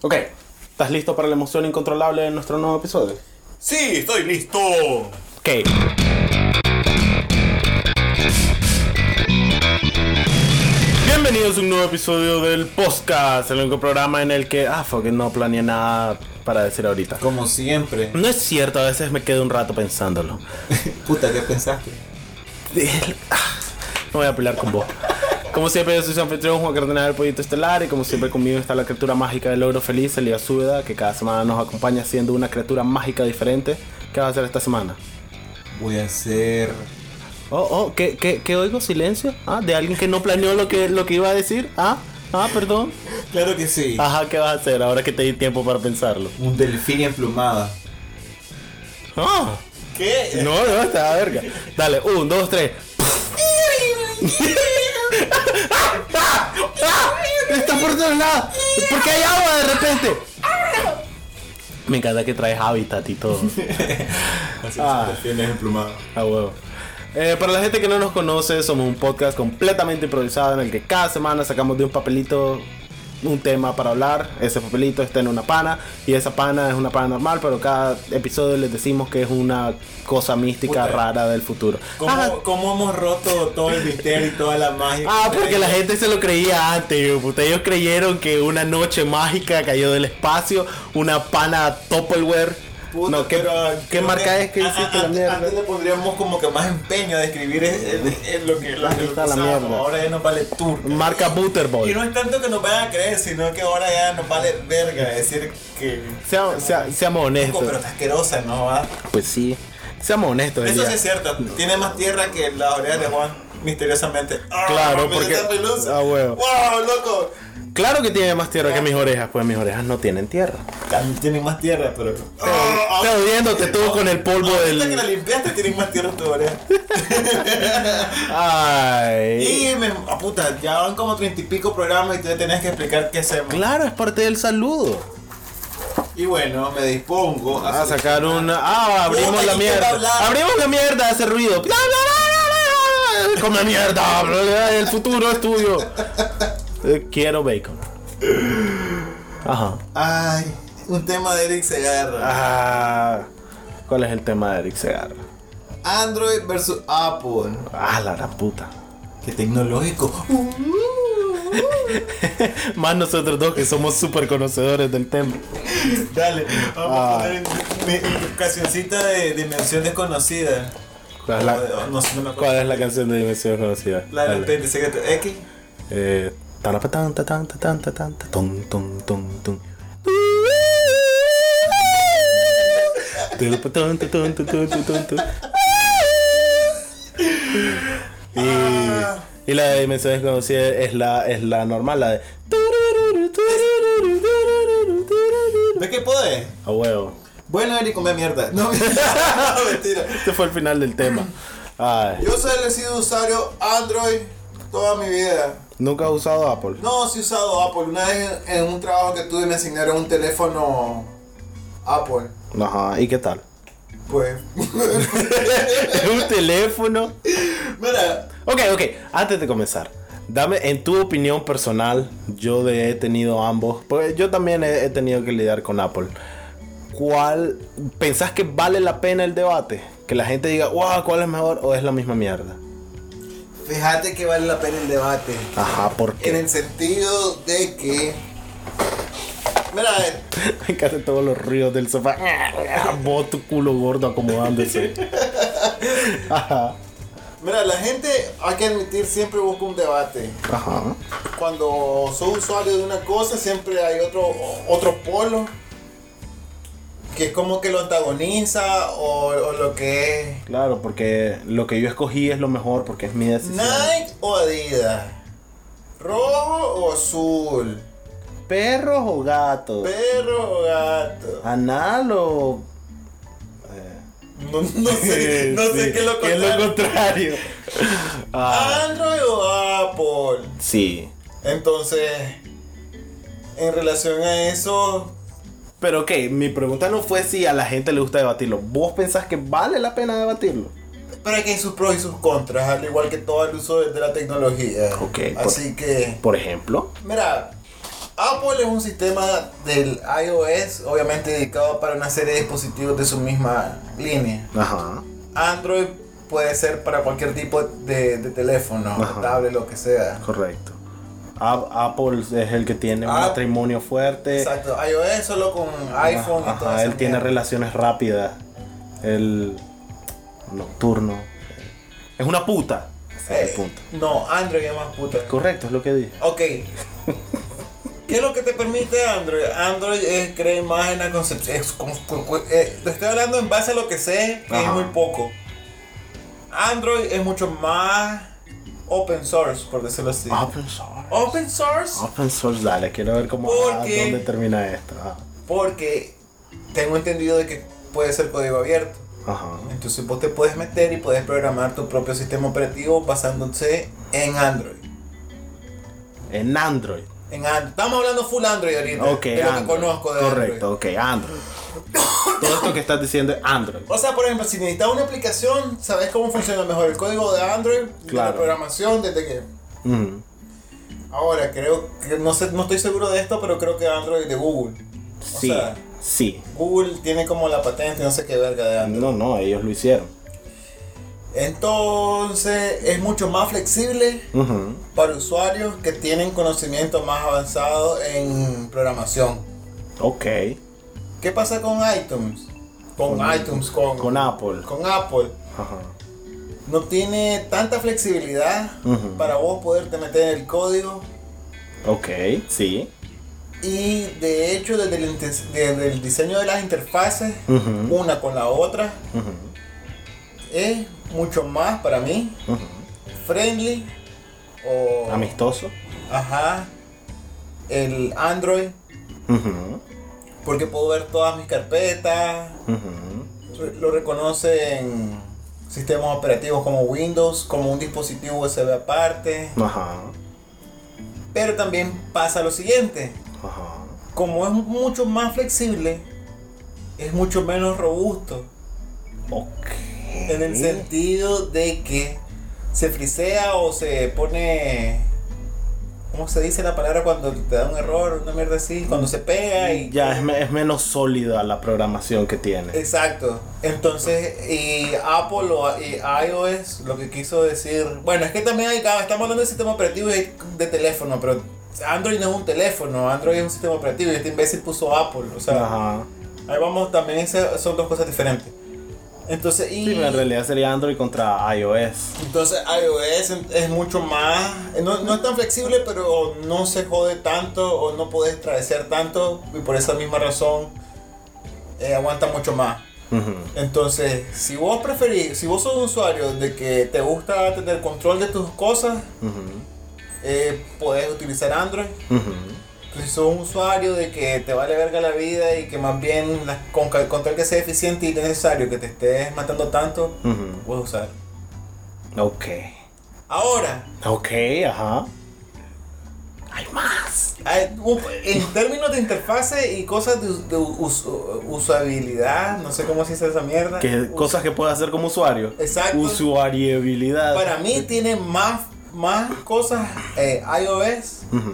Ok, ¿estás listo para la emoción incontrolable de nuestro nuevo episodio? Sí, estoy listo. Ok. Bienvenidos a un nuevo episodio del podcast, el único programa en el que, ah, fuck, it, no planeé nada para decir ahorita. Como siempre. No es cierto, a veces me quedo un rato pensándolo. Puta, ¿qué pensaste? Ah, No voy a pelear con vos. Como siempre, yo soy su anfitrión, Juan Cardenal del Pollito Estelar, y como siempre conmigo está la criatura mágica del logro feliz, Elia Súbeda, que cada semana nos acompaña siendo una criatura mágica diferente. ¿Qué vas a hacer esta semana? Voy a hacer. Oh, oh, ¿qué, qué, qué oigo? ¿Silencio? ¿Ah? ¿De alguien que no planeó lo que, lo que iba a decir? ¿Ah? ¿Ah, perdón? Claro que sí. Ajá, ¿qué vas a hacer ahora que te di tiempo para pensarlo? Un delfín emplumado. Ah, ¿Qué? no, no, está verga. Dale, un, dos, tres. Está por todos lados. ¿Por qué hay agua de repente? Me encanta que traes hábitat y todo. Así Ah. son delfines emplumados. A huevo. Eh, para la gente que no nos conoce, somos un podcast completamente improvisado en el que cada semana sacamos de un papelito un tema para hablar. Ese papelito está en una pana y esa pana es una pana normal, pero cada episodio les decimos que es una cosa mística Puta. rara del futuro. ¿Cómo, Ah, cómo hemos roto todo el misterio y toda la magia? Ah, porque la gente se lo creía antes, yo, puta. Ellos creyeron que una noche mágica cayó del espacio, una pana Tupperware. Puta, no, ¿qué, pero ¿qué marca es que hiciste a- la mierda? Antes le pondríamos como que más empeño a describir es- es- es lo que que está la mierda. Ahora ya nos vale turca. Marca Butterball. Y no es tanto que nos vayan a creer, sino que ahora ya nos vale verga decir que. Sea- sea- seamos honestos. Pero está asquerosa, ¿no? va? Pues sí. Seamos honestos. Eso sí es cierto. Tiene más tierra que las orejas de Juan, misteriosamente. Ah, Claro, mira porque-. Ah, huevo. ¡Wow, loco! Claro que tiene más tierra que mis orejas, pues mis orejas no tienen tierra. Tienen más tierra, pero. Ah, Estoy viéndote tú con el polvo Ahorita que la del. limpiaste, tienen más tierra en tu oreja. Ay. Y me. ah, puta, ya van como treinta y pico programas y tú tenés que explicar qué hacemos. Claro, es parte del saludo. Y bueno, me dispongo A sacar una. Ah, abrimos la ¿y quién va a mierda. Abrimos la mierda, hace ruido. Bla, bla, bla, bla, bla. Come mierda. El futuro estudio. Eh, Quiero bacon. Ajá. Ay, un tema de Eric Segarra. Ah, ¿Cuál es el tema de Eric Segarra? Android versus Apple. Ah, la gran puta. Qué tecnológico. Más nosotros dos que somos súper conocedores del tema. Dale, vamos Ah. a poner mi, cancioncita de Dimensión Desconocida. ¿Cuál es la, O de- no sé, no me acuerdo. cuál es la canción de Dimensión Conocida? La. Expediente Secreto X. Eh, tarapatán, tatán, tatán, tatán, tatón, ton, ton, ton. Tarapatán, tatán, tatán, tatán, tatán. Y, y la de Dimensión Desconocida es la, es la normal, la de. ¿Ves qué podés? A huevo. Bueno, Eric, come mierda. No, mentira. Este fue el final del tema. Ay. Yo solo he sido usuario Android toda mi vida. ¿Nunca has usado Apple? No, sí he usado Apple. Una vez en un trabajo que tuve me asignaron un teléfono Apple. Ajá, ¿y qué tal? Pues. un teléfono. Mira, Ok, ok, antes de comenzar, dame en tu opinión personal, yo de, he tenido ambos, pues yo también he, he tenido que lidiar con Apple. ¿Cuál pensás que vale la pena el debate? Que la gente diga, wow, ¿cuál es mejor o es la misma mierda? Fíjate que vale la pena el debate. Ajá, ¿por En qué? el sentido de que. Mira, Me encantan todos los ruidos del sofá. Vos tu culo gordo acomodándose. Ajá, mira, la gente, hay que admitir, siempre busca un debate. ajá. Cuando soy usuario de una cosa, siempre hay otro, otro polo que es como que lo antagoniza o, o lo que es Claro, porque lo que yo escogí es lo mejor porque es mi decisión. Nike o Adidas, rojo o azul, ¿Perros o gatos? perro o gato. ¿Anal o.? No, no sé, no sé Sí, qué es lo ¿Qué es lo contrario. contrario? Ah, Android o Apple. sí. Entonces, en relación a eso, Pero ok, mi pregunta no fue si a la gente le gusta debatirlo. ¿Vos pensás que vale la pena debatirlo? pero hay que hay sus pros y sus contras, al igual que todo el uso de, de la tecnología. Ok, por- Así que, Por ejemplo. mira, Apple es un sistema del iOS, obviamente dedicado para una serie de dispositivos de su misma línea. Ajá. Android puede ser para cualquier tipo de, de teléfono, Ajá. tablet, lo que sea. Correcto. Apple es el que tiene un Ah, matrimonio fuerte. Exacto, iOS solo con iPhone y Ajá, todo eso. él tiene relaciones rápidas. El nocturno. Es una puta. Ese es el punto. No, Android es más puta. Correcto, es lo que dije. Ok. ¿Qué es lo que te permite Android? Android es creer más en la concepción. es como- como- eh, te estoy hablando en base a lo que sé, que es Ajá. muy poco. Android es mucho más open source, por decirlo así. Open source. Open source Open source, dale, quiero ver cómo ¿Por ah, qué? dónde termina esto. Ah, porque tengo entendido de que puede ser código abierto. Ajá. Entonces vos te puedes meter y puedes programar tu propio sistema operativo basándose en Android. En Android. En Estamos hablando full Android ahorita. Ok, de lo que Android. conozco de Correcto, ok, Android. Todo esto que estás diciendo es Android. O sea, por ejemplo, si necesitas una aplicación, ¿sabes cómo funciona mejor el código de Android? de Claro. La programación, desde que... Ahora, creo que, no sé, no estoy seguro de esto, pero creo que Android de Google. O Sí, sea, sí. Google tiene como la patente, no sé qué verga de Android. No, no, ellos lo hicieron. Entonces, es mucho más flexible para usuarios que tienen conocimiento más avanzado en programación. Ok. ¿Qué pasa con iTunes? Con, Con- iTunes, con, Con Apple. con Apple. Ajá. No tiene tanta flexibilidad para vos poderte meter en el código. Ok, sí. Y de hecho, desde el, desde el diseño de las interfaces, una con la otra, es mucho más para mí friendly o. Amistoso. Ajá. El Android, Ujú. porque puedo ver todas mis carpetas. Ujú. Re- Lo reconoce en sistemas operativos como Windows, como un dispositivo USB aparte. Ajá. Pero también pasa lo siguiente. Ajá. Como es mucho más flexible, es mucho menos robusto. Ok. En el sentido de que se frisea o se pone. ¿Cómo se dice la palabra cuando te da un error? Una mierda así. Cuando se pega y. Ya es, me- es menos sólida la programación que tiene. Exacto. Entonces, y Apple o y iOS lo que quiso decir. Bueno, es que también hay. Estamos hablando de sistema operativo y de teléfono, pero Android no es un teléfono. Android es un sistema operativo y este imbécil puso Apple. O sea, Ajá. ahí vamos también. son dos cosas diferentes. Entonces, y. Sí, pero en realidad sería Android contra iOS. Entonces iOS es mucho más, no, no es tan flexible, pero no se jode tanto o no puedes travesear tanto y por esa misma razón eh, aguanta mucho más. Entonces, si vos preferís, si vos sos un usuario de que te gusta tener control de tus cosas, eh, puedes utilizar Android. Si sos un usuario de que te vale verga la vida y que más bien la- con, con tal que sea eficiente y necesario que te estés matando tanto, puedes usar. Ok. Ahora, Ok, ajá. Hay más. Hay- En términos de interfase y cosas de, de us- usabilidad, no sé cómo se dice esa mierda. Que, cosas que puede hacer como usuario. Exacto. Usuariabilidad. Para mí tiene más, más cosas eh, iOS, Ujú.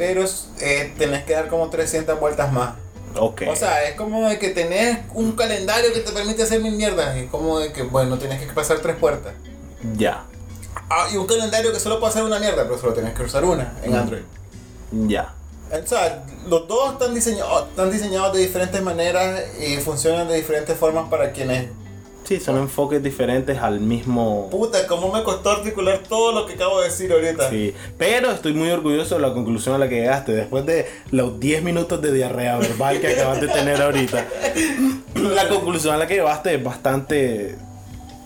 Pero eh, tenés que dar como 300 vueltas más. Ok. O sea, es como de que tenés un calendario que te permite hacer mil mierdas. Es como de que, bueno, tenés que pasar tres puertas. ya. Ah, y un calendario que solo puede hacer una mierda, pero solo tenés que usar una en Mm. Android. Ya. O sea, los dos están diseñados, están diseñados de diferentes maneras y funcionan de diferentes formas para quienes... Sí, son enfoques diferentes al mismo. Puta, cómo me costó articular todo lo que acabo de decir ahorita. Sí, pero estoy muy orgulloso de la conclusión a la que llegaste después de los 10 minutos de diarrea verbal que acabas de tener ahorita. La conclusión a la que llevaste es bastante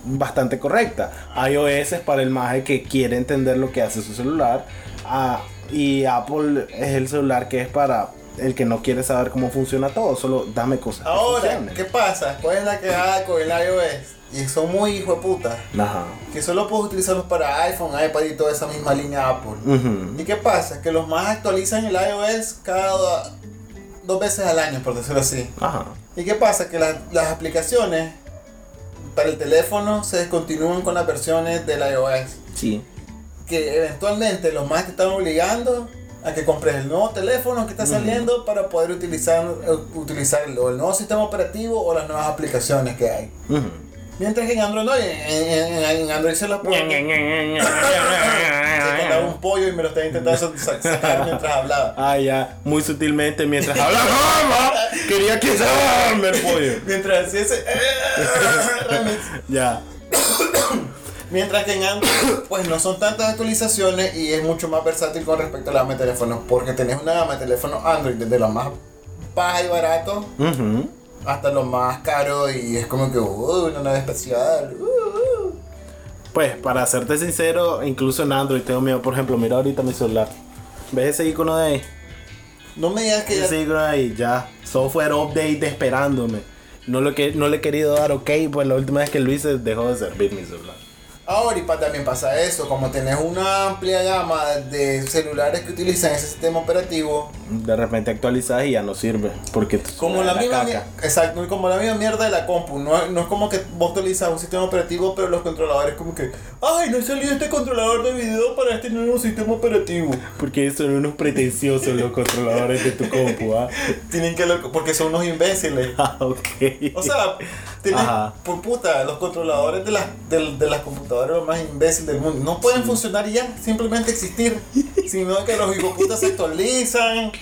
bastante correcta. iOS es para el maje que quiere entender lo que hace su celular ah, y Apple es el celular que es para el que no quiere saber cómo funciona todo, solo dame cosas. que Ahora, funcionen. ¿qué pasa? ¿Cuál es la quejada con el iOS? Y son muy hijo de puta. Ajá. Que solo puedes utilizarlos para iPhone, iPad y toda esa misma línea Apple. Ujú. ¿Y qué pasa? Que los más actualizan el iOS cada dos veces al año, por decirlo así. Ajá. ¿Y qué pasa? Que las- las aplicaciones para el teléfono se descontinúan con las versiones del iOS. Sí. Que eventualmente los más te están obligando a que compres el nuevo teléfono que está saliendo para poder utilizar, eh, utilizar el, nuevo sistema operativo o las nuevas aplicaciones que hay. Mientras que en Android no, en, en- en Android se lo. Se cantaba un pollo y me lo estaba intentando sa- sacar mientras hablaba. Ah, ya, muy sutilmente mientras hablaba. ¡Ah, Quería quitarme el pollo. Mientras hacía ese. Ya. Mientras que en Android, pues no son tantas actualizaciones y es mucho más versátil con respecto a la gama de teléfonos. Porque tenés una gama de teléfonos Android desde lo más baja y barato hasta lo más caro y es como que, uh, una nave espacial. uh, uh. Pues, para serte sincero, incluso en Android tengo miedo. Por ejemplo, mira ahorita mi celular. ¿Ves ese icono de ahí? No me digas que ya Ese icono de ahí, ya. Software update esperándome. No, lo que, no le he querido dar ok, pues la última vez que lo hice dejó de servir mi celular. Ahora y pa- también pasa eso, como tenés una amplia gama de celulares que utilizan ese sistema operativo, De repente actualizas y ya no sirve. Porque como la es misma caca. exacto, como la misma mierda de la compu, no, es- no es como que vos actualizas un sistema operativo, pero los controladores como que, ay, no salió este controlador de video para este nuevo sistema operativo. Porque son unos pretenciosos los controladores de tu compu, ¿ah? Tienen que lo- porque son unos imbéciles. Ah, ok. O sea, tienes, Ajá. por puta, los controladores de las, de, de las computadoras los más imbéciles del mundo. No pueden funcionar y ya, simplemente existir. sino que los hijoputas se actualizan.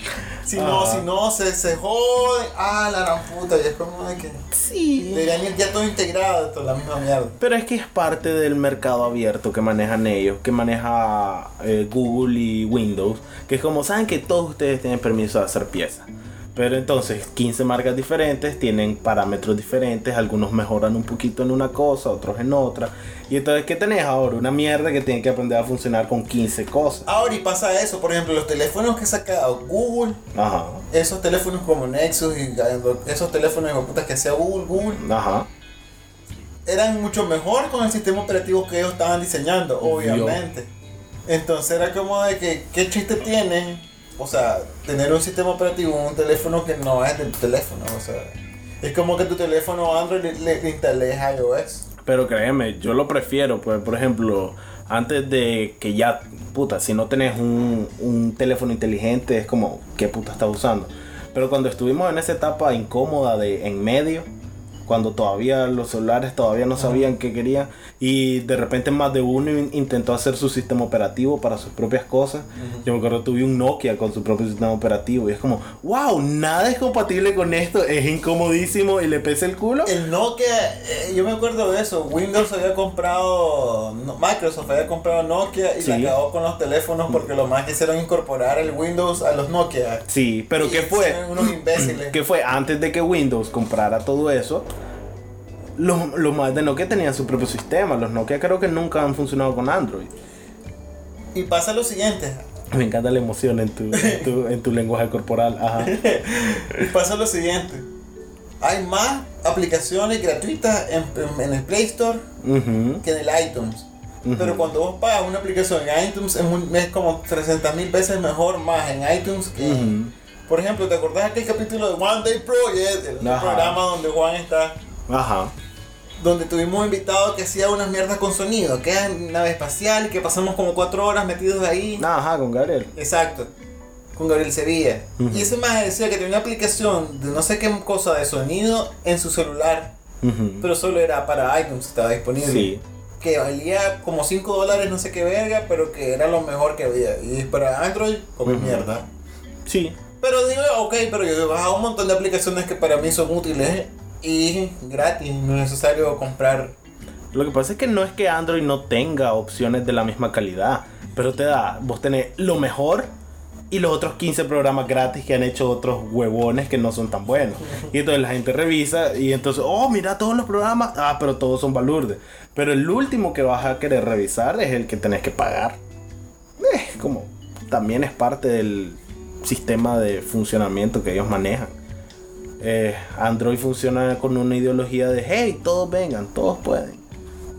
Si no, si no, se, se joden. Ah, la gran puta. Y es como de que sí. deberían ir ya todo integrado, toda la misma mierda. Pero es que es parte del mercado abierto que manejan ellos, que maneja eh, Google y Windows, que es como saben que todos ustedes tienen permiso de hacer piezas. Pero entonces 15 marcas diferentes tienen parámetros diferentes, algunos mejoran un poquito en una cosa, otros en otra. Y entonces, ¿qué tenés ahora? Una mierda que tiene que aprender a funcionar con 15 cosas. Ahora y pasa eso, por ejemplo, los teléfonos que ha sacado Google, Ajá, esos teléfonos como Nexus y esos teléfonos hijoputas que hacía Google, Google, ajá. eran mucho mejor con el sistema operativo que ellos estaban diseñando, obviamente. Entonces era como de que, ¿qué chiste tiene? O sea, tener un sistema operativo un teléfono que no es del teléfono, o sea. Es como que tu teléfono Android le, le, iOS. Pero créeme, yo lo prefiero, pues, por ejemplo, antes de que ya, puta, si no tenés un, un teléfono inteligente, es como, ¿qué puta estás usando? Pero cuando estuvimos en esa etapa incómoda de en medio, cuando todavía los celulares todavía no sabían qué querían, y de repente más de uno in- intentó hacer su sistema operativo para sus propias cosas. Yo me acuerdo, tuve un Nokia con su propio sistema operativo, y es como, wow, nada es compatible con esto, es incomodísimo y le pesa el culo. El Nokia, eh, yo me acuerdo de eso. Windows había comprado, Microsoft había comprado Nokia y Sí. la acabó con los teléfonos porque lo más quisieron incorporar el Windows a los Nokia. Sí, pero Y ¿qué fue? Unos imbéciles. que fue antes de que Windows comprara todo eso, los, los más de Nokia tenían su propio sistema. Los Nokia creo que nunca han funcionado con Android. Y pasa lo siguiente, Me encanta la emoción en tu, en tu, en tu lenguaje corporal. Ajá. Y pasa lo siguiente. Hay más aplicaciones gratuitas en, en- el Play Store que en el iTunes. Pero cuando vos pagas una aplicación en iTunes es, muy- es como 300 mil veces mejor más en iTunes que... Ujú. Por ejemplo, ¿te acordás aquel capítulo de One Day Project? El Ajá. programa donde Juan está... Ajá. Donde tuvimos un invitado que hacía unas mierdas con sonido. Que era nave espacial y que pasamos como cuatro horas metidos ahí. Ajá, con Gabriel. Exacto. Con Gabriel Sevilla. Y ese más decía que tenía una aplicación de no sé qué cosa de sonido en su celular. Pero solo era para iTunes, estaba disponible. Sí. Que valía como 5 dólares, no sé qué verga, pero que era lo mejor que había. Y para Android, como mierda. Sí. Pero digo, ok, pero yo he bajado un montón de aplicaciones que para mí son útiles y gratis, no es necesario comprar. Lo que pasa es que no es que Android no tenga opciones de la misma calidad, pero te da, vos tenés lo mejor y los otros 15 programas gratis que han hecho otros huevones que no son tan buenos. Y entonces la gente revisa y entonces, oh, mira todos los programas, ah, pero todos son balurdes. Pero el último que vas a querer revisar es el que tenés que pagar. Eh, como también es parte del sistema de funcionamiento que ellos manejan. Eh, Android funciona con una ideología de, hey, todos vengan, todos pueden.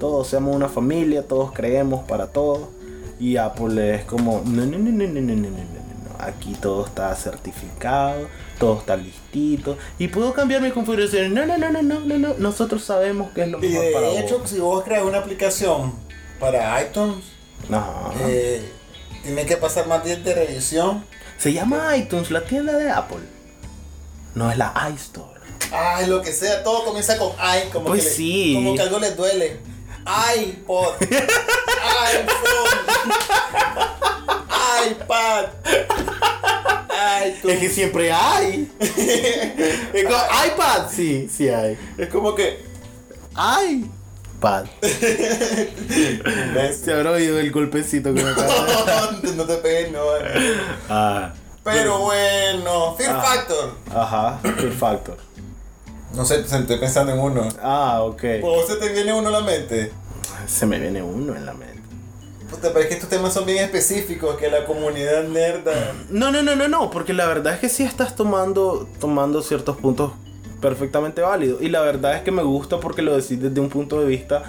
Todos seamos una familia, todos creemos para todos. Y Apple es como, no, no, no, no, no, no, no, no, no, no. Aquí todo está certificado, todo está listito. Y puedo cambiar mi configuración. No, no, no, no, no, no, no. Nosotros sabemos qué es lo Y mejor para de hecho, vos. si vos creas una aplicación para iTunes, eh, tiene que pasar más días de revisión. Se llama iTunes, la tienda de Apple. No es la iStore. Ay, lo que sea, todo comienza con ay, como Pues que le- como que algo les duele. iPod, iPhone, iPad. Es que siempre hay. Es como, iPad, sí, sí hay. Es como que iPad. ¿ves? Se habrá oído el golpecito que me acaba de no te pegues, no. Ah, Pero bueno, Fear Ah. Factor. ajá, Fear Factor. No sé, estoy pensando en uno. Ah, ok. ¿O se te viene uno a la mente? Se me viene uno en la mente. Puta, pero es que estos temas son bien específicos, que la comunidad nerda... No, no, no, no, no, porque la verdad es que sí estás tomando, tomando ciertos puntos perfectamente válidos. Y la verdad es que me gusta porque lo decís desde un punto de vista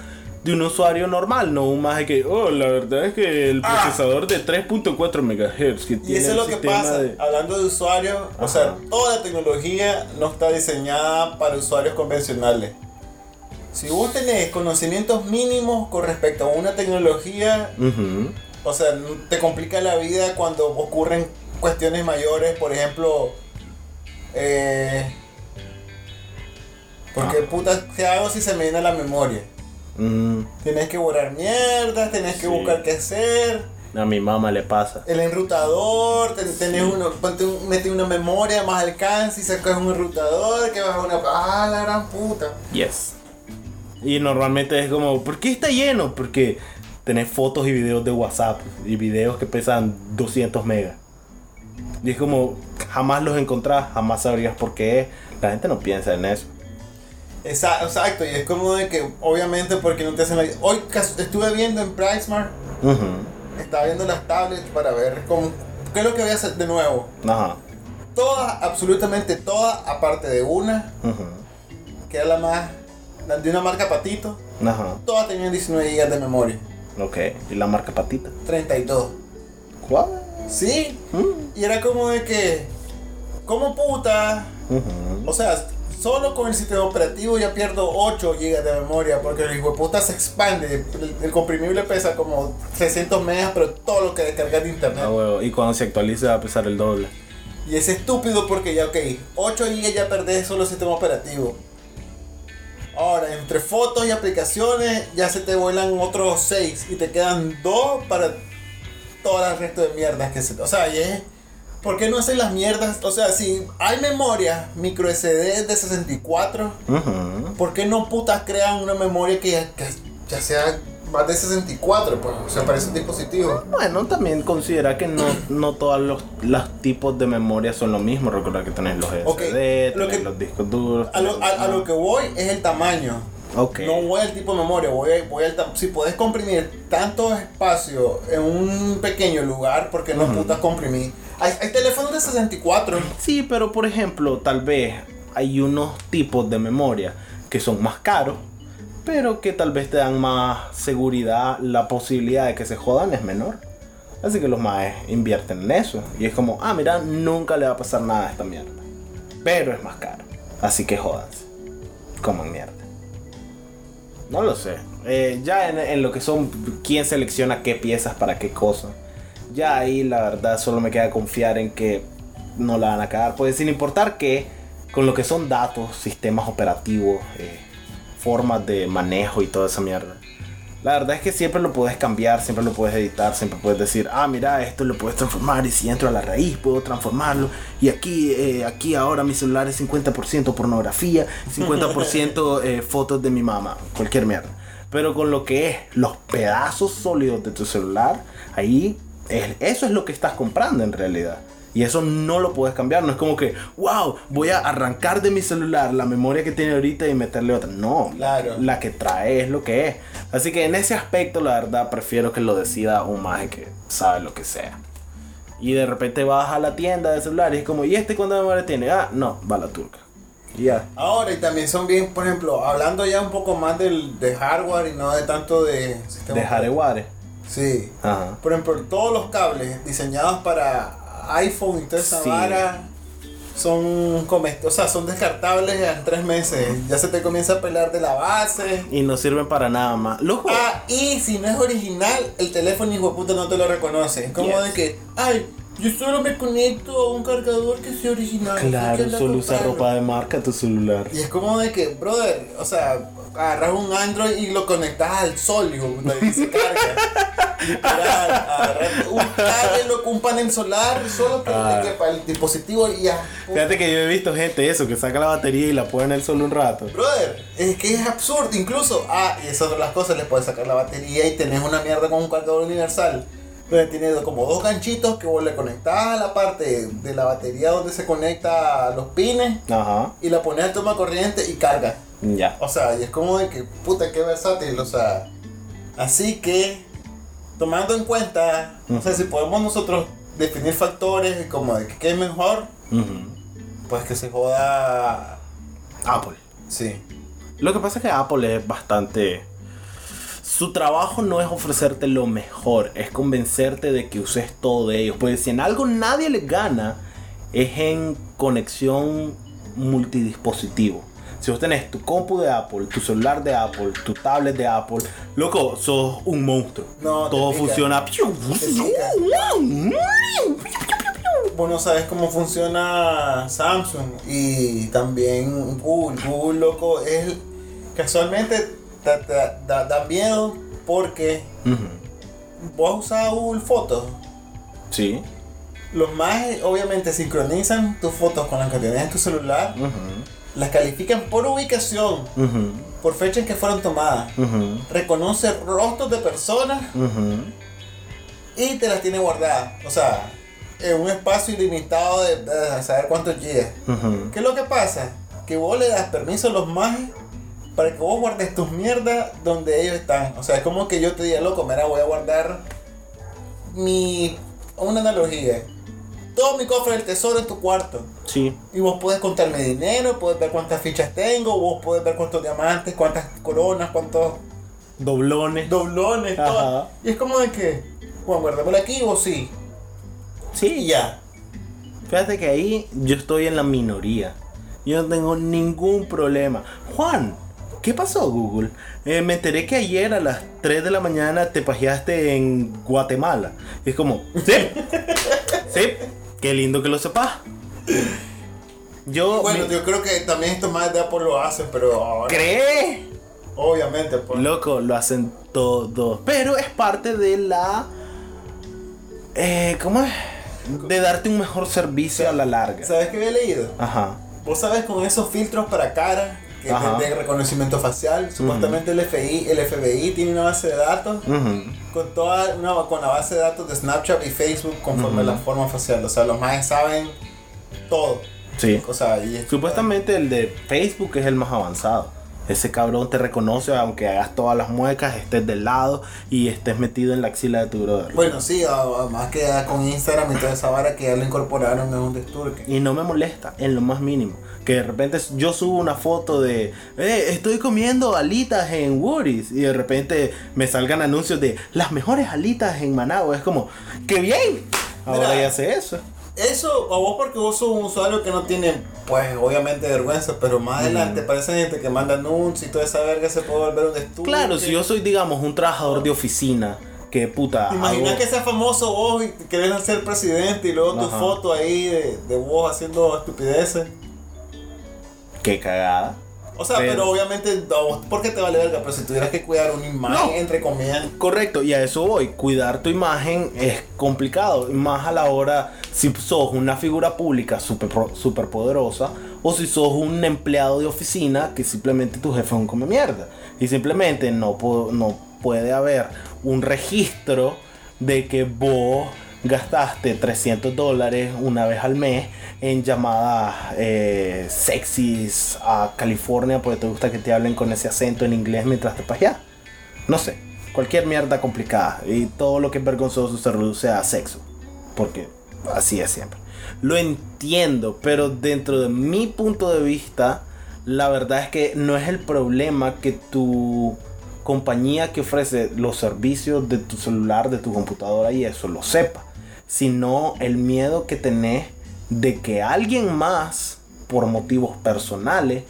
de un usuario normal, no un más de que, oh, la verdad es que el Ah. procesador de 3.4 MHz que Y tiene eso es lo que pasa, de- hablando de usuarios, o sea, toda la tecnología no está diseñada para usuarios convencionales. Si vos tenés conocimientos mínimos con respecto a una tecnología, o sea, te complica la vida cuando ocurren cuestiones mayores, por ejemplo, eh, porque Ah. puta, ¿qué hago si se me llena la memoria? Mm, Tienes que borrar mierdas, tenés que Sí. buscar qué hacer. a mi mamá le pasa. El enrutador, ten- tenés uno, ponte un- mete una memoria más alcance y sacas un enrutador que vas a una. ¡Ah, la gran puta! Yes. Y normalmente es como, ¿por qué está lleno? Porque tenés fotos y videos de WhatsApp y videos que pesan 200 megas. Y es como, jamás los encontrás, jamás sabrías por qué es. La gente no piensa en eso. Esa- Exacto, y es como de que, obviamente, porque no te hacen la. Hoy estuve viendo en PriceMart, Ujú. estaba viendo las tablets para ver cómo. ¿Qué es lo que voy a hacer de nuevo? Ajá. Todas, absolutamente todas, aparte de una, que era la más. la de una marca Patito, Ajá. todas tenían 19 GB de memoria. Ok. ¿Y la marca patita? 32. ¿Cuál? Sí, Mm. y era como de que. ¿Cómo puta? O sea, solo con el sistema operativo ya pierdo 8 GB de memoria porque el hijo de puta se expande. El, el comprimible pesa como 300 megas, pero todo lo que descargas de internet. Ah, huevo. Y cuando se actualice va a pesar el doble. Y es estúpido porque ya, ok, 8 GB ya perdés solo el sistema operativo. Ahora, entre fotos y aplicaciones ya se te vuelan otros 6 y te quedan 2 para todo el resto de mierdas que se... O sea, y es... ¿Por qué no hacen las mierdas? O sea, si hay memoria micro SD de 64, Ujú. ¿por qué no putas crean una memoria que ya, que ya sea más de 64? Pues, o sea, para esos dispositivos. Bueno, también considera que no, no todos los, los tipos de memoria son lo mismo. Recuerda que tenés los SD, Ok, lo tenés que- los discos duros. A lo, a- a lo que voy es el tamaño. Ok. No voy al tipo de memoria, voy, voy al Si puedes comprimir tanto espacio en un pequeño lugar, porque no putas comprimir? Hay, teléfonos de 64. Sí, pero por ejemplo, tal vez hay unos tipos de memoria que son más caros, pero que tal vez te dan más seguridad. La posibilidad de que se jodan es menor. Así que los más invierten en eso. Y es como, ah, mira, nunca le va a pasar nada a esta mierda. Pero es más caro. Así que jodanse. Coman mierda. No lo sé. Eh, ya en, en lo que son quién selecciona qué piezas para qué cosa. Ya ahí la verdad solo me queda confiar en que no la van a cagar. Pues sin importar que con lo que son datos, sistemas operativos, eh, formas de manejo y toda esa mierda. La verdad es que siempre lo puedes cambiar, siempre lo puedes editar, siempre puedes decir, ah, mira, esto lo puedes transformar y si entro a la raíz puedo transformarlo. Y aquí, eh, aquí ahora mi celular es 50% pornografía, 50% eh, fotos de mi mamá, cualquier mierda. Pero con lo que es los pedazos sólidos de tu celular, ahí eso es lo que estás comprando en realidad. Y eso no lo puedes cambiar. No es como que, wow, voy a arrancar de mi celular la memoria que tiene ahorita y meterle otra. No, Claro. la que trae es lo que es. Así que en ese aspecto, la verdad, prefiero que lo decida un maje que sabe lo que sea. Y de repente vas a la tienda de celulares y es como, ¿y este cuánta memoria tiene? Ah, no, va la turca. Ya. Ahora, y también son bien, por ejemplo, hablando ya un poco más del, de hardware y no de tanto de sistema. De Jareware. Sí. Ajá. Por ejemplo, todos los cables diseñados para iPhone y toda esa Sí. vara son o sea, son descartables en tres meses. Ya se te comienza a pelar de la base. Y no sirven para nada más. Loco. Ah, y si no es original, el teléfono hijo de puta no te lo reconoce. Es como Yes. de que, ay, yo solo me conecto a un cargador que sea original. claro, ¿qué anda solo usa comprando?". ropa de marca tu celular. Y es como de que, brother, o sea, agarras un Android y lo conectas al sol, hijo, y se carga. Literal, agarras un cable, loco, un panel solar, solo que, Ah. para el dispositivo y ya. Fíjate que yo he visto gente eso, que saca la batería y la pone en el sol un rato. Brother, es que es absurdo, incluso, ah, y es otra de las cosas, le puedes sacar la batería y tenés una mierda con un cargador universal. Donde tiene como dos ganchitos que vos le conectás a la parte de la batería donde se conecta los pines Ajá. y la pones a toma corriente y carga. Ya. O sea, y es como de que, puta, qué versátil, o sea. Así que, tomando en cuenta, no sé si podemos nosotros definir factores como de que qué es mejor, pues que se joda. Apple. Sí. Lo que pasa es que Apple es bastante... Su trabajo no es ofrecerte lo mejor, es convencerte de que uses todo de ellos. Pues si en algo nadie les gana, es en conexión multidispositivo. Si vos tenés tu compu de Apple, tu celular de Apple, tu tablet de Apple, loco, sos un monstruo. No, todo funciona. Vos no sabes cómo funciona Samsung y también Google. Google, loco, es. Casualmente da, da- da- da miedo porque Ujú. vos usas Google Fotos. Sí. Los más obviamente sincronizan tus fotos con las que tenés en tu celular, Ujú. Las califican por ubicación, por fecha en que fueron tomadas, reconoce rostros de personas y te las tiene guardadas. O sea, en un espacio ilimitado de, de saber cuántos. Ujú. ¿Qué es lo que pasa? Que vos le das permiso a los mages para que vos guardes tus mierdas donde ellos están. O sea, es como que yo te diga, loco, mira, voy a guardar mi. Una analogía. Todo mi cofre del tesoro en tu cuarto. Sí. Y vos puedes contarme dinero, puedes ver cuántas fichas tengo, vos puedes ver cuántos diamantes, cuántas coronas, cuántos Doblones. doblones, todo. Y es como de que, bueno, guárdamelo aquí o sí. Sí, ya. Fíjate que ahí yo estoy en la minoría. Yo no tengo ningún problema. Juan, ¿qué pasó Google? Eh, me enteré que ayer a las 3 de la mañana te pajeaste en Guatemala. Y es como, sí, sí, qué lindo que lo sepas. Yo, Bueno, yo creo que también estos más de Apple lo hacen, pero ahora, ¿crees? obviamente, pues. Loco, lo hacen todos. Pero es parte de la... Eh, ¿Cómo es? De darte un mejor servicio a la larga. ¿Sabes qué había leído? Ajá. Vos sabes con esos filtros para cara que de, reconocimiento facial, supuestamente el FBI, el FBI tiene una base de datos con toda una, con la base de datos de Snapchat y Facebook conforme a la forma facial. O sea, los más saben todo. Sí. O sea, y es- Supuestamente el de Facebook es el más avanzado. Ese cabrón te reconoce aunque hagas todas las muecas, estés del lado y estés metido en la axila de tu brother. Bueno, sí, además que con Instagram y toda esa vara que ya lo incorporaron es un desturque. Y no me molesta en lo más mínimo. Que de repente yo subo una foto de, eh, estoy comiendo alitas en Woody's. Y de repente me salgan anuncios de las mejores alitas en Managua. Es como, ¡qué bien! Ahora Mira. ya sé eso. Eso, a vos porque vos sos un usuario que no tiene, pues obviamente vergüenza, pero más adelante parece gente que manda anuncios y toda esa verga se puede volver un desturque. Claro, si yo soy, digamos, un trabajador de oficina, que puta. ¿Te imaginas hago- que seas famoso vos y querés ser presidente y luego tu Ajá. foto ahí de, de vos haciendo estupideces? Qué cagada. O sea, Pero- pero, obviamente, ¿por qué te vale verga? Pero si tuvieras que cuidar una imagen, No. entre comillas, Correcto, y a eso voy. Cuidar tu imagen es complicado. Más a la hora si sos una figura pública súper super poderosa o si sos un empleado de oficina que simplemente tu jefe es un come mierda. Y simplemente no, no puede haber un registro de que vos gastaste 300 dólares una vez al mes en llamadas eh, sexys a California porque te gusta que te hablen con ese acento en inglés mientras te pajeas. No sé, cualquier mierda complicada y todo lo que es vergonzoso se reduce a sexo. Porque así es siempre. Lo entiendo, pero dentro de mi punto de vista, la verdad es que no es el problema que tu compañía que ofrece los servicios de tu celular, de tu computadora y eso lo sepa, sino el miedo que tenés de que alguien más, por motivos personales,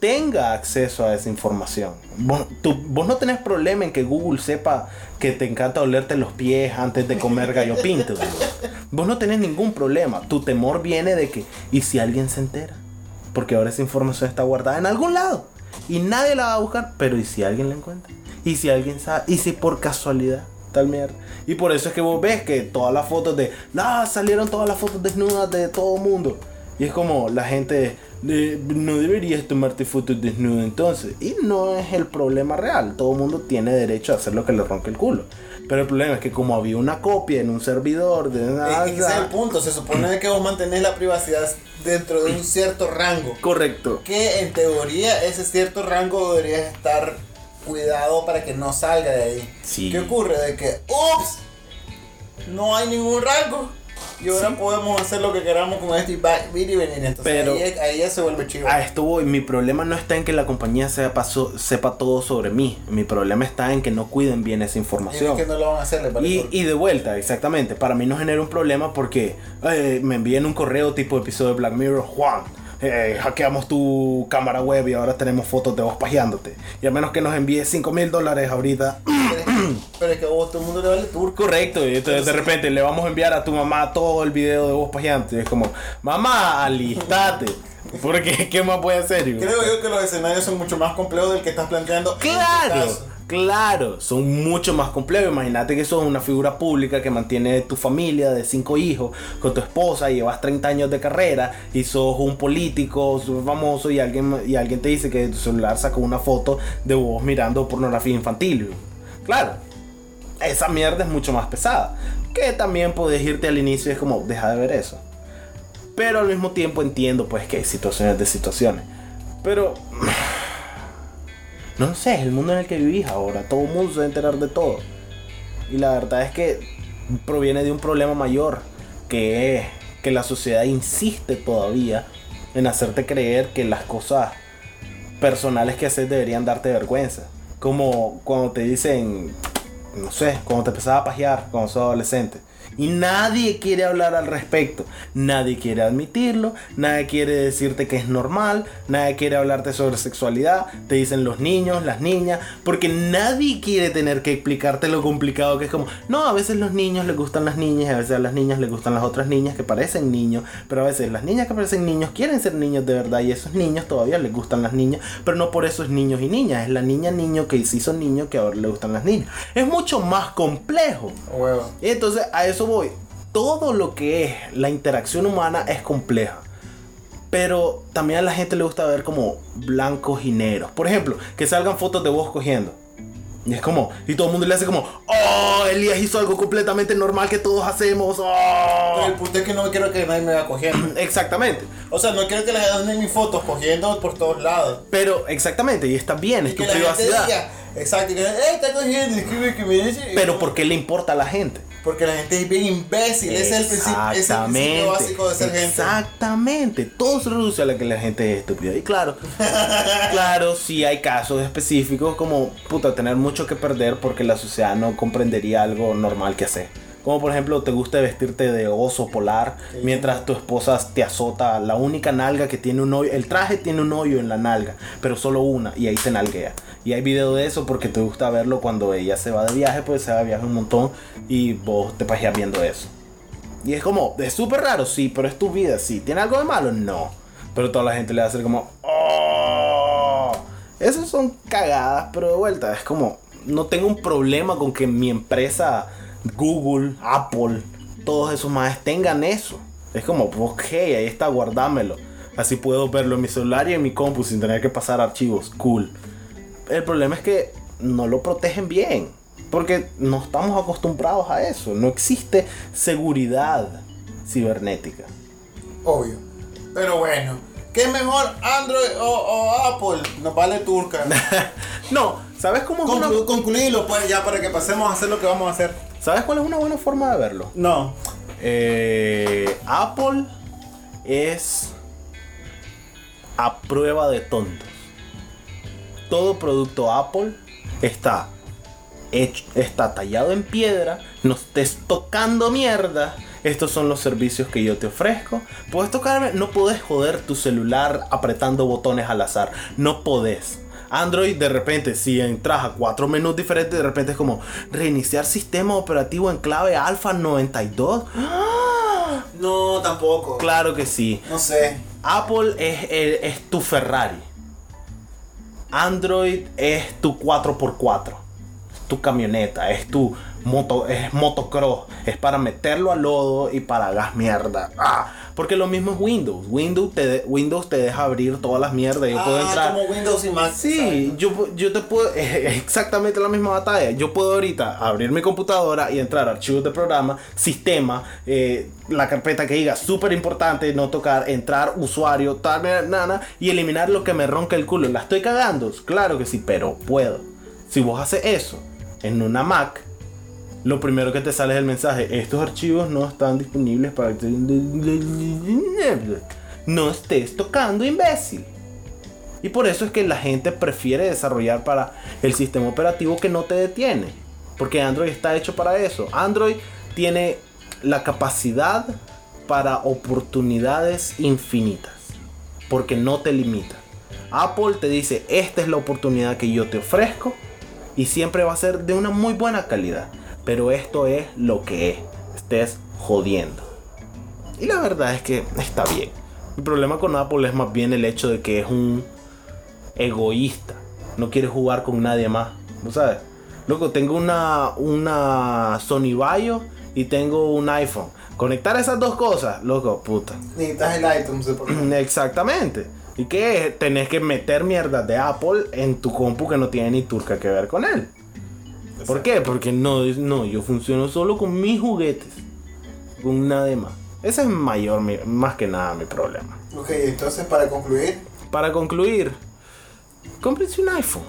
tenga acceso a esa información. Vos, tú- vos no tenés problema en que Google sepa que te encanta olerte los pies antes de comer gallo pinto. Vos, Vos no tenés ningún problema. Tu temor viene de que, ¿y si alguien se entera? Porque ahora esa información está guardada en algún lado. Y nadie la va a buscar. Pero ¿y si alguien la encuentra? ¿Y si alguien sabe? ¿Y si por casualidad? Tal mierda. Y por eso es que vos ves que todas las fotos de... No, salieron todas las fotos desnudas de todo el mundo. Y es como la gente... de, no deberías tomarte fotos desnudas entonces. Y no es el problema real. Todo el mundo tiene derecho a hacer lo que le ronque el culo. Pero el problema es que como había una copia en un servidor de... Que ese es el punto. Se supone que vos mantenés la privacidad dentro de un cierto rango. Correcto. Que en teoría ese cierto rango debería estar cuidado para que no salga de ahí. Sí. ¿Qué ocurre? De que, ups, no hay ningún rango. Y ahora podemos hacer lo que queramos con este back video y venir. Entonces Pero- ahí, ahí ya se vuelve chivo. A esto voy. Mi problema no está en que la compañía sepa, so- sepa todo sobre mí. Mi problema está en que no cuiden bien esa Y información. es que no lo van a hacer, Y, y de vuelta, exactamente. Para mí no genera un problema porque eh, me envían un correo tipo episodio de Black Mirror. Juan, eh, hackeamos tu cámara web y ahora tenemos fotos de vos pajeándote. Y a menos que nos envíes 5 mil dólares ahorita. Pero es que- a vos todo el mundo le vale turco. Correcto. Y entonces de repente le vamos a enviar a tu mamá todo el video de vos pajeándote. Y es como, mamá, alistate. Porque, ¿qué más puede hacer? Creo yo que los escenarios son mucho más complejos del que estás planteando. Claro. Claro, son mucho más complejos. Imagínate que sos una figura pública que mantiene tu familia de cinco hijos con tu esposa, y llevas 30 años de carrera y sos un político súper famoso y alguien, y alguien te dice que tu celular sacó una foto de vos mirando pornografía infantil. Claro, esa mierda es mucho más pesada. Que también puedes irte al inicio y es como, deja de ver eso. Pero al mismo tiempo entiendo pues que hay situaciones de situaciones. Pero no sé, es el mundo en el que vivís ahora. Todo el mundo se va a enterar de todo. Y la verdad es que proviene de un problema mayor, que es que la sociedad insiste todavía en hacerte creer que las cosas personales que haces deberían darte vergüenza. Como cuando te dicen, no sé, cuando te empezaba a pajear cuando sos adolescente. Y nadie quiere hablar al respecto. Nadie quiere admitirlo. Nadie quiere decirte que es normal. Nadie quiere hablarte sobre sexualidad. Te dicen los niños, las niñas. Porque nadie quiere tener que explicarte lo complicado que es como... No, a veces los niños les gustan las niñas. y A veces a las niñas les gustan las otras niñas que parecen niños. Pero a veces las niñas que parecen niños quieren ser niños de verdad. Y esos niños todavía les gustan las niñas. Pero no por eso es niños y niñas. Es la niña niño que sí son niños que ahora le gustan las niñas. Es mucho más complejo. Huevo. Y entonces a eso voy. Todo lo que es la interacción humana es compleja. Pero también a la gente le gusta ver como blancos y negros. Por ejemplo, que salgan fotos de vos cogiendo. Y es como, y todo el mundo le hace como, oh, Elías hizo algo completamente normal que todos hacemos. Oh. el punto es que no quiero que nadie me vaya cogiendo. Exactamente. O sea, no quiero que les den mis fotos cogiendo por todos lados. Pero exactamente, y está bien, Y es tu privacidad. diga, exacto, y que, "Ey, está cogiendo, escribe que me dice. Pero ¿por qué le importa a la gente? Porque la gente es bien imbécil, ese es el principio, ese es el principio básico de ser gente. Exactamente. Todo se reduce a la que la gente es estúpida. Y claro, claro, sí hay casos específicos como, puta, tener mucho que perder porque la sociedad no comprendería algo normal que hacer. Como por ejemplo, te gusta vestirte de oso polar Sí. mientras tu esposa te azota la única nalga que tiene un hoyo. El traje tiene un hoyo en la nalga, pero solo una, y ahí se nalguea. Y hay video de eso porque te gusta verlo cuando ella se va de viaje, pues se va de viaje un montón y vos te pajeas viendo eso. Y es como, es súper raro, sí, pero es tu vida, sí. ¿Tiene algo de malo? No. Pero toda la gente le va a hacer como, oh. Esas son cagadas, pero de vuelta, es como, no tengo un problema con que mi empresa, Google, Apple, todos esos más tengan eso. Es como, ok, ahí está, guardámelo. Así puedo verlo en mi celular y en mi compu sin tener que pasar archivos. Cool. El problema es que no lo protegen bien. Porque no estamos acostumbrados a eso. No existe seguridad cibernética. Obvio. Pero bueno, ¿qué es mejor Android o, o Apple? Nos vale turca. no, ¿sabes cómo es Conclu- concluílo pues ya para que pasemos a hacer lo que vamos a hacer. ¿Sabes cuál es una buena forma de verlo? No. Eh, Apple es a prueba de tontos. Todo producto Apple está hecho, está tallado en piedra, no estés tocando mierda, estos son los servicios que yo te ofrezco. Puedes tocarme, no puedes joder tu celular apretando botones al azar, no podés. Android de repente, si entras a cuatro menús diferentes, de repente es como reiniciar sistema operativo en clave alfa 92. No, tampoco. Claro que sí. No sé. Apple es, es- es tu Ferrari. Android es tu 4x4. Es tu camioneta. Es tu moto, es motocross. Es para meterlo al lodo y para gas mierda. Ah, porque lo mismo es Windows. Windows te, de- Windows te deja abrir todas las mierdas. Yo puedo Ah, entrar. como Windows y Mac. Sí, yo, yo te puedo. Es exactamente la misma batalla. Yo puedo ahorita abrir mi computadora y entrar a archivos de programa, sistema, eh, la carpeta que diga súper importante, no tocar, entrar, usuario, tal, nana, y eliminar lo que me ronca el culo. ¿La estoy cagando? Claro que sí, pero puedo. Si vos haces eso en una Mac, lo primero que te sale es el mensaje: estos archivos no están disponibles para. No estés tocando, imbécil. Y por eso es que la gente prefiere desarrollar para el sistema operativo que no te detiene. Porque Android está hecho para eso. Android tiene la capacidad para oportunidades infinitas. Porque no te limita. Apple te dice, esta es la oportunidad que yo te ofrezco. Y siempre va a ser de una muy buena calidad. Pero esto es lo que es. Estés jodiendo. Y la verdad es que está bien. Mi problema con Apple es más bien el hecho de que es un egoísta. No quiere jugar con nadie más. ¿No sabes? Loco, tengo una, una Sony Vaio y tengo un iPhone. Conectar esas dos cosas, loco, puta. Necesitas el iTunes. Exactamente. ¿Y qué es? Tenés que meter mierdas de Apple en tu compu que no tiene ni turca que ver con él. ¿Por qué? Porque no, no, yo funciono solo con mis juguetes. Con nadie más. Ese es mayor, más que nada mi problema. Ok, entonces para concluir, Para concluir, cómprense un iPhone.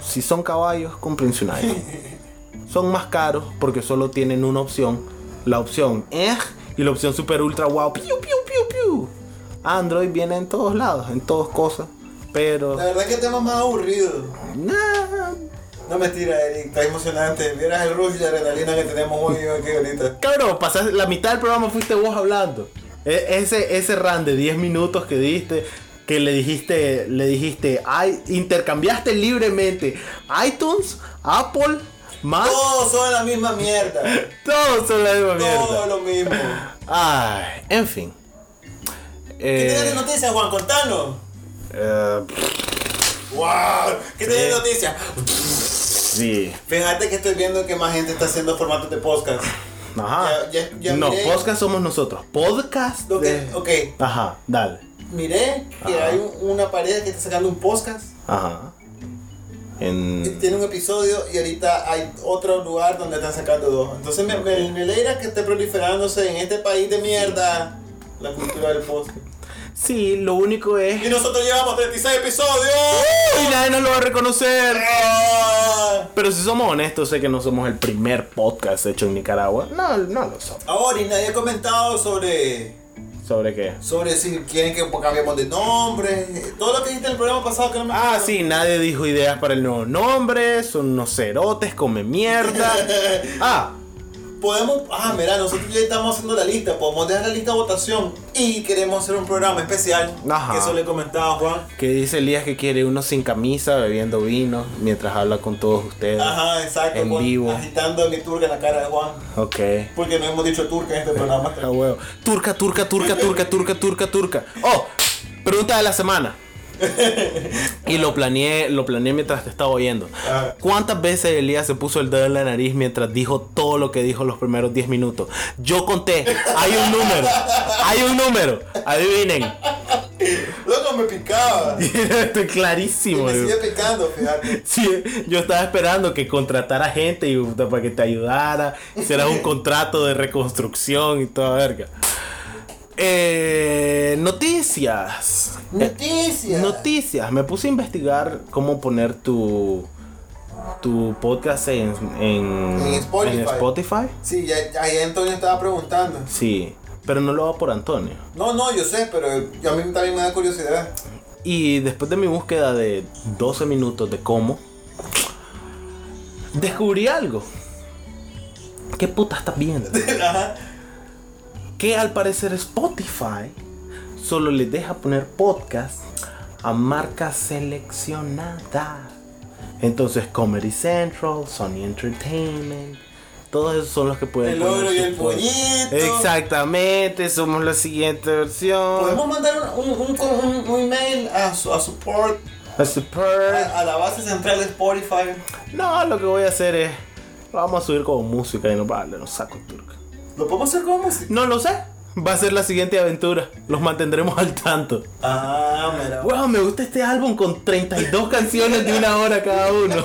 Si son caballos, cómprense un iPhone. Son más caros porque solo tienen una opción. La opción eh y la opción super ultra wow. Piu, piu, piu, piu. Android viene en todos lados, en todas cosas. Pero... la verdad que tema más aburrido. nah. No mentira, Eric, está emocionante. Vieras el rush de adrenalina que tenemos hoy aquí ahorita. Cabrón, pasaste, la mitad del programa fuiste vos hablando. E- ese, ese run de 10 minutos que diste, que le dijiste, le dijiste, ay, intercambiaste libremente iTunes, Apple, Mac, Todos son la misma mierda. todos son la misma Todo mierda. lo mismo. Ay, en fin. ¿Qué tienes de Eh, noticias, Juan? Contanos. eh, ¡Wow! ¿Qué tienes de Sí. noticias? Sí. Fíjate que estoy viendo que más gente está haciendo formatos de podcast. Ajá. Ya- ya- ya no, miré. podcast somos nosotros. Podcast. Que, de- ok, Ajá, dale. miré que Ajá. hay un- una pared que está sacando un podcast. Ajá. En... Tiene un episodio y ahorita hay otro lugar donde están sacando dos. Entonces me, me, me alegra que esté proliferándose en este país de mierda la cultura del podcast. Sí, lo único es... Y nosotros llevamos 36 episodios. Y nadie nos lo va a reconocer. ¡Ah! Pero si somos honestos, sé que no somos el primer podcast hecho en Nicaragua. No, no lo somos. Ahora, y nadie ha comentado sobre ¿Sobre qué? sobre si quieren que cambiemos de nombre. Todo lo que dijiste en el programa pasado que no me Ah, sí, nadie dijo ideas para el nuevo nombre. Son unos cerotes, come mierda. Ah, Podemos, ah, mira, nosotros ya estamos haciendo la lista, podemos dejar la lista a votación y queremos hacer un programa especial. Ajá. Que eso le comentaba Juan. que dice Elías que quiere uno sin camisa, bebiendo vino, mientras habla con todos ustedes. Ajá, exacto. En vivo. Agitando mi turca en la cara de Juan. Ok. Porque no hemos dicho turca en este programa. A huevo. Turca, turca, turca, turca, turca, turca, turca. Oh, pregunta de la semana. Y lo planeé, lo planeé mientras te estaba oyendo. Ah. ¿Cuántas veces Elías se puso el dedo en la nariz mientras dijo todo lo que dijo los primeros 10 minutos? Yo conté. Hay un número. Hay un número. Adivinen. Loco, me picaba. Estoy Y clarísimo. me sigue picando, fíjate. Sí, yo estaba esperando que contratara gente y para que te ayudara, hicieras un contrato de reconstrucción y toda verga. Eh, noticias. Noticias. Noticias. Me puse a investigar cómo poner tu tu podcast en, en, En Spotify. en Spotify. Sí, ya, Antonio estaba preguntando. Sí, pero no lo hago por Antonio. No, no, yo sé, pero yo- a mí también me da curiosidad. Y después de mi búsqueda de 12 minutos de cómo, descubrí algo. ¿Qué puta estás viendo? Que al parecer Spotify solo le deja poner podcast a marcas seleccionadas. Entonces Comedy Central, Sony Entertainment, todos esos son los que pueden El ogro y el pollito. Exactamente, somos la siguiente versión. Podemos mandar un, un, un- un email a, su- a support, A super. a, a la base central de Spotify. No, lo que voy a hacer es. Lo vamos a subir como música y nos vale, nos saco turco. ¿Lo podemos hacer como música? No lo sé. Va a ser la siguiente aventura. Los mantendremos al tanto. Ah, mira. Wow, me gusta este álbum con 32 canciones de una hora cada uno.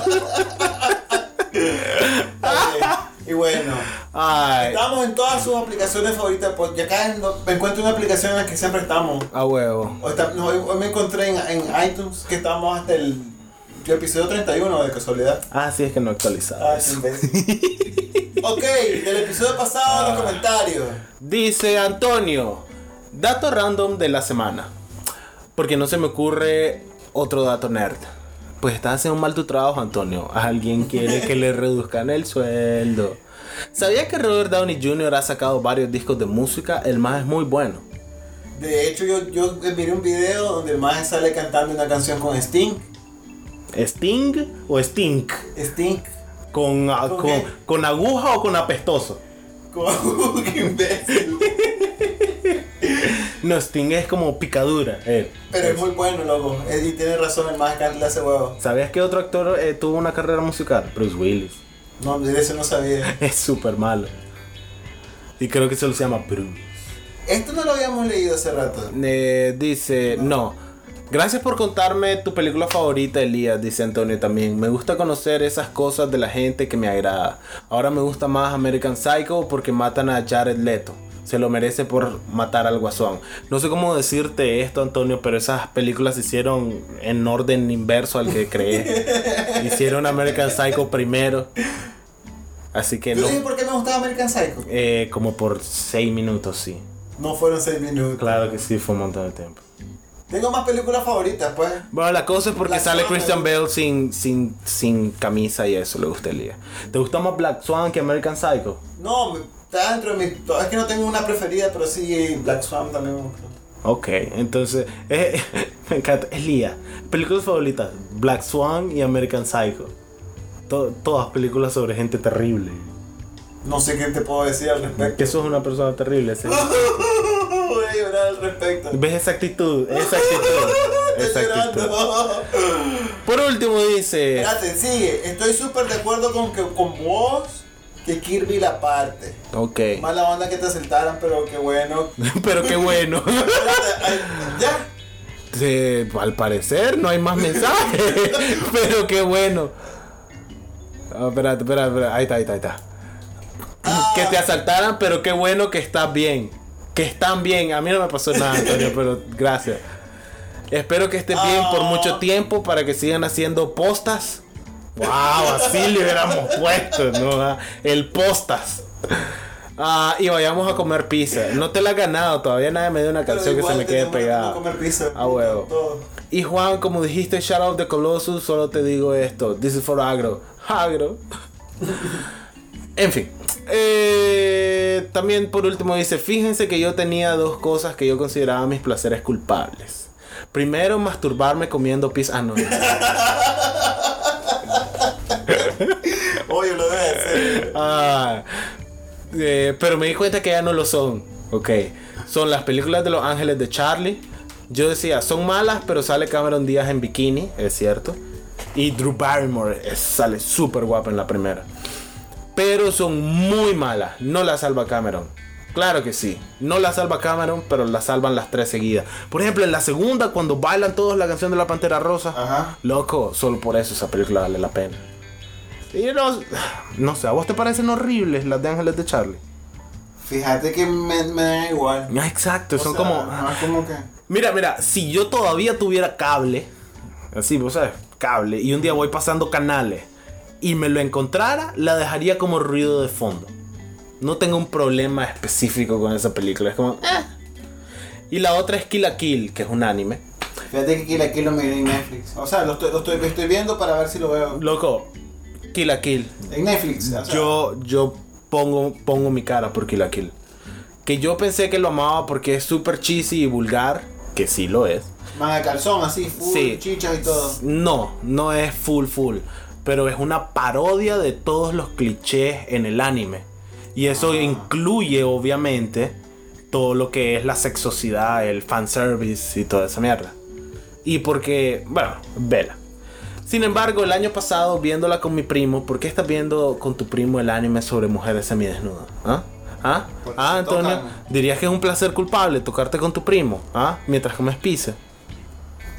Y bueno, Ay, estamos en todas sus aplicaciones favoritas. Ya acá me encuentro una aplicación en la que siempre estamos. a huevo. Hoy me encontré en, en iTunes que estamos hasta el, el episodio 31 de casualidad. Ah, sí, es que no he actualizado. Ah, sí, imbécil. ok, del episodio pasado, los comentarios. Dice Antonio, dato random de la semana. Porque no se me ocurre otro dato nerd. Pues estás haciendo mal tu trabajo, Antonio. Alguien quiere que le reduzcan el sueldo. ¿Sabía que Robert Downey Jr. ha sacado varios discos de música? El más es muy bueno. De hecho, yo, yo miré un video donde el maje sale cantando una canción con Sting. ¿Sting o Stink? Sting. ¿Con, a- ¿Con con, qué? con aguja o con apestoso? Con- ¡Qué imbécil! No, Sting es como picadura. eh. Pero es muy bueno, loco. Y tiene razón, el maje canta hace huevo. ¿Sabías que otro actor eh, tuvo una carrera musical? Bruce Willis. No, de eso no sabía. Es súper malo. Y creo que se llama Bruce. Esto no lo habíamos leído hace rato. Eh, dice, no. Gracias por contarme tu película favorita, Elías, dice Antonio también. Me gusta conocer esas cosas de la gente que me agrada. Ahora me gusta más American Psycho porque matan a Jared Leto. Se lo merece por matar al guasón. No sé cómo decirte esto, Antonio, pero esas películas se hicieron en orden inverso al que creé. hicieron American Psycho primero. Así que no. por qué me gustaba American Psycho. Eh, como por 6 minutos, sí. No fueron 6 minutos. Claro que sí, fue un montón de tiempo. Tengo más películas favoritas, pues. Bueno, la cosa es porque Black sale Swan, Christian Bale sin, sin, sin camisa y eso le gusta el día. ¿Te gusta más Black Swan que American Psycho? No, está dentro de mi. Es que no tengo una preferida, pero sí, Black Swan también me gusta. Ok, entonces, eh, me encanta. Elías, películas favoritas, Black Swan y American Psycho. To- todas películas sobre gente terrible. No sé qué te puedo decir al respecto. Que sos una persona terrible. ¿sí? Voy a llorar al respecto. ¿Ves esa actitud? Esa actitud. Esa. Por último dice... Espérate, sigue. Estoy súper de acuerdo con, que, con vos que Kirby la parte. Ok. Mala onda que te asaltaran, pero qué bueno. Pero qué bueno. Ya. Al parecer no hay más mensajes. Pero qué bueno. Ah, espérate, espérate, espérate. Ahí está, ahí está, ahí está. Que te asaltaran, pero qué bueno que estás bien. Que están bien. A mí no me pasó nada, Antonio, pero gracias. Espero que estés bien por mucho tiempo para que sigan haciendo postas. Wow, así le hubiéramos puesto, ¿no? Ah, El postas. Ah, y vayamos a comer pizza. No te la has ganado, todavía nadie me dio una canción que se me quede pegada. comer pizza. Ah, huevo. Todo. Y Juan, como dijiste, shout out de Colossus, solo te digo esto. This is for agro. Agro. En fin. Eh, también por último dice, fíjense que yo tenía dos cosas que yo consideraba mis placeres culpables. Primero, masturbarme comiendo pizza. Ah. Oye, lo. Ah, eh, pero me di cuenta que ya no lo son. Ok. Son las películas de los ángeles de Charlie. Yo decía, son malas, pero sale Cameron Díaz en bikini, es cierto. Y Drew Barrymore es- sale súper guapa en la primera. Pero son muy malas. No la salva Cameron. Claro que sí. No la salva Cameron, pero la salvan las tres seguidas. Por ejemplo, en la segunda, cuando bailan todos la canción de la Pantera Rosa. Ajá. Loco, solo por eso esa película vale la pena. Y no, no sé, ¿a vos te parecen horribles las de Ángeles de Charlie? Fíjate que me, me da igual. Ah, Exacto, O son sea, como... no es como que. Mira, mira, si yo todavía tuviera cable, así, vos sabes, cable, y un día voy pasando canales y me lo encontrara, la dejaría como ruido de fondo. No tengo un problema específico con esa película, es como... "Eh". Y la otra es Kill la Kill, que es un anime. Fíjate que Kill la Kill lo miré en Netflix. O sea, lo estoy, lo estoy, lo estoy viendo para ver si lo veo. Loco, Kill la Kill. En Netflix. o sea, Yo, yo pongo, pongo mi cara por Kill la Kill. que yo pensé que lo amaba porque es súper cheesy y vulgar, que sí lo es. Manga calzón, así, full, Sí. chichas y todo. No, no es full full, pero es una parodia de todos los clichés en el anime. Y eso incluye, obviamente, todo lo que es la sexosidad, el fanservice y toda esa mierda. Y porque, bueno, vela. Sin embargo, el año pasado, viéndola con mi primo, ¿por qué estás viendo con tu primo el anime sobre mujeres semidesnudas? ¿Ah? ¿Ah? Porque ¿Ah, Antonio? tocan. ¿Dirías que es un placer culpable tocarte con tu primo? ¿Ah? Mientras comes pizza.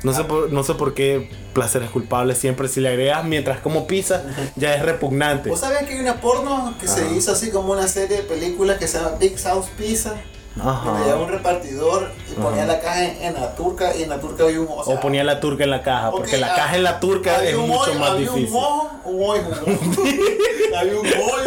No sé, por, no sé por qué placer es culpable. Siempre si le agregas mientras como pizza, ya es repugnante. ¿Vos sabés que hay una porno que se Ajá. hizo así como una serie de películas que se llama Big House Pizza? Donde llevaba un Ajá. repartidor y ponía Ajá. la caja en, en la turca y en la turca había un o sea, O ponía la turca en la caja, porque la ah, caja en la turca es mucho más había difícil. Un mojo, un mojo. había un hoyo.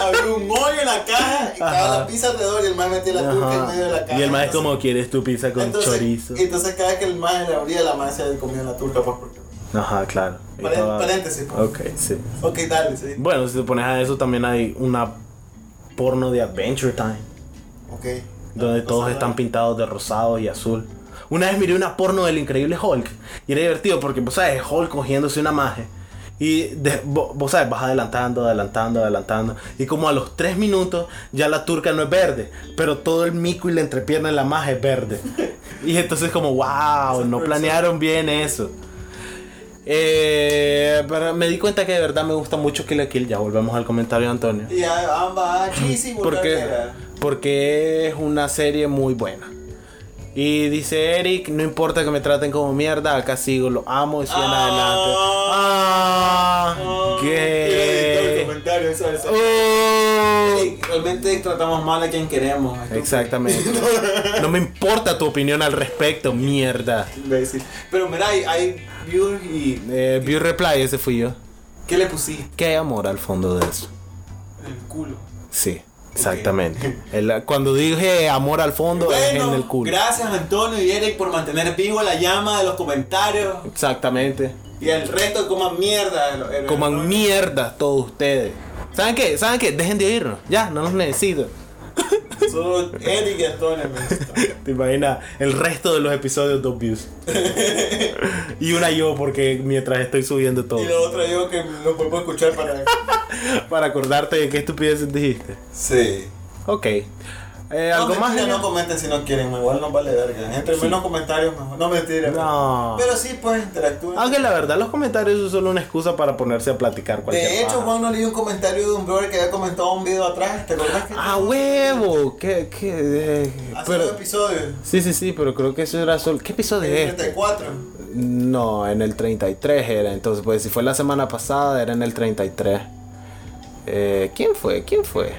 había un hoyo en la caja y estaba Ajá. la pizza alrededor y el más metía la turca en Ajá. medio de la caja. Y el más es como quieres tu pizza con entonces, chorizo. Entonces cada vez que el más le abría la más se comía la turca pues porque. Ajá, claro. Paréntesis, pues. Ok, sí. Ok, dale, sí. Bueno, si te pones a eso, también hay una porno de Adventure Time. Ok. Donde No todos están pintados de rosado y azul. Una vez miré una porno del increíble Hulk. Y era divertido porque, vos sabes, Hulk cogiéndose una magia. Y de- vo- vos sabes, vas adelantando, adelantando, adelantando. Y como a los 3 minutos ya la turca no es verde. Pero todo el mico y la entrepierna en la magia es verde. Y entonces como, wow, no planearon bien eso. Eh, pero me di cuenta que de verdad me gusta mucho Kill la Kill. Ya volvemos al comentario de Antonio. Y a- ambas cheesy Porque, porque es una serie muy buena. Y dice Eric, no importa que me traten como mierda, acá sigo, lo amo y siguen Ah. adelante. Ah, gay. comentario, eso, eso. Oh. Realmente tratamos mal a quien queremos. Exactamente. No me importa tu opinión al respecto, mierda. Pero mira, hay, hay views y. Eh, view reply, ese fui yo. ¿Qué le pusiste? ¿Qué hay amor al fondo de eso? El culo. Sí, exactamente. El- cuando dije amor al fondo es en el culo. gracias Antonio y Eric por mantener vivo la llama de los comentarios. Exactamente. Y el resto coman mierda. el- el- Coman mierda todos ustedes. ¿Saben qué? ¿Saben qué? Dejen de oírnos. Ya, no los necesito. Solo Eric y Antonio. Te imaginas el resto de los episodios dos views. y una yo porque mientras estoy subiendo todo. Y lo otro yo que lo puedo escuchar para. Para acordarte de qué estupideces dijiste. Sí. Ok. Eh, ¿Algo no, más? mentira, Genial? no comenten si no quieren, igual no vale verga. Entre Sí. menos comentarios mejor. No mentira. No. Pero sí, pues interactúen. Aunque la verdad los comentarios son solo una excusa para ponerse a platicar cualquier De hecho. Juan nos leí un comentario de un brother que había comentado un video atrás. ¿Te acuerdas que? ¡Ah, huevo! ¿Qué? qué eh, Hace pero- dos episodios. Sí, sí, sí, pero creo que eso era solo... ¿Qué episodio En es el este? 34. No, en el 33 era. Entonces, pues si fue la semana pasada, era en el 33. Eh, ¿Quién fue? ¿Quién fue?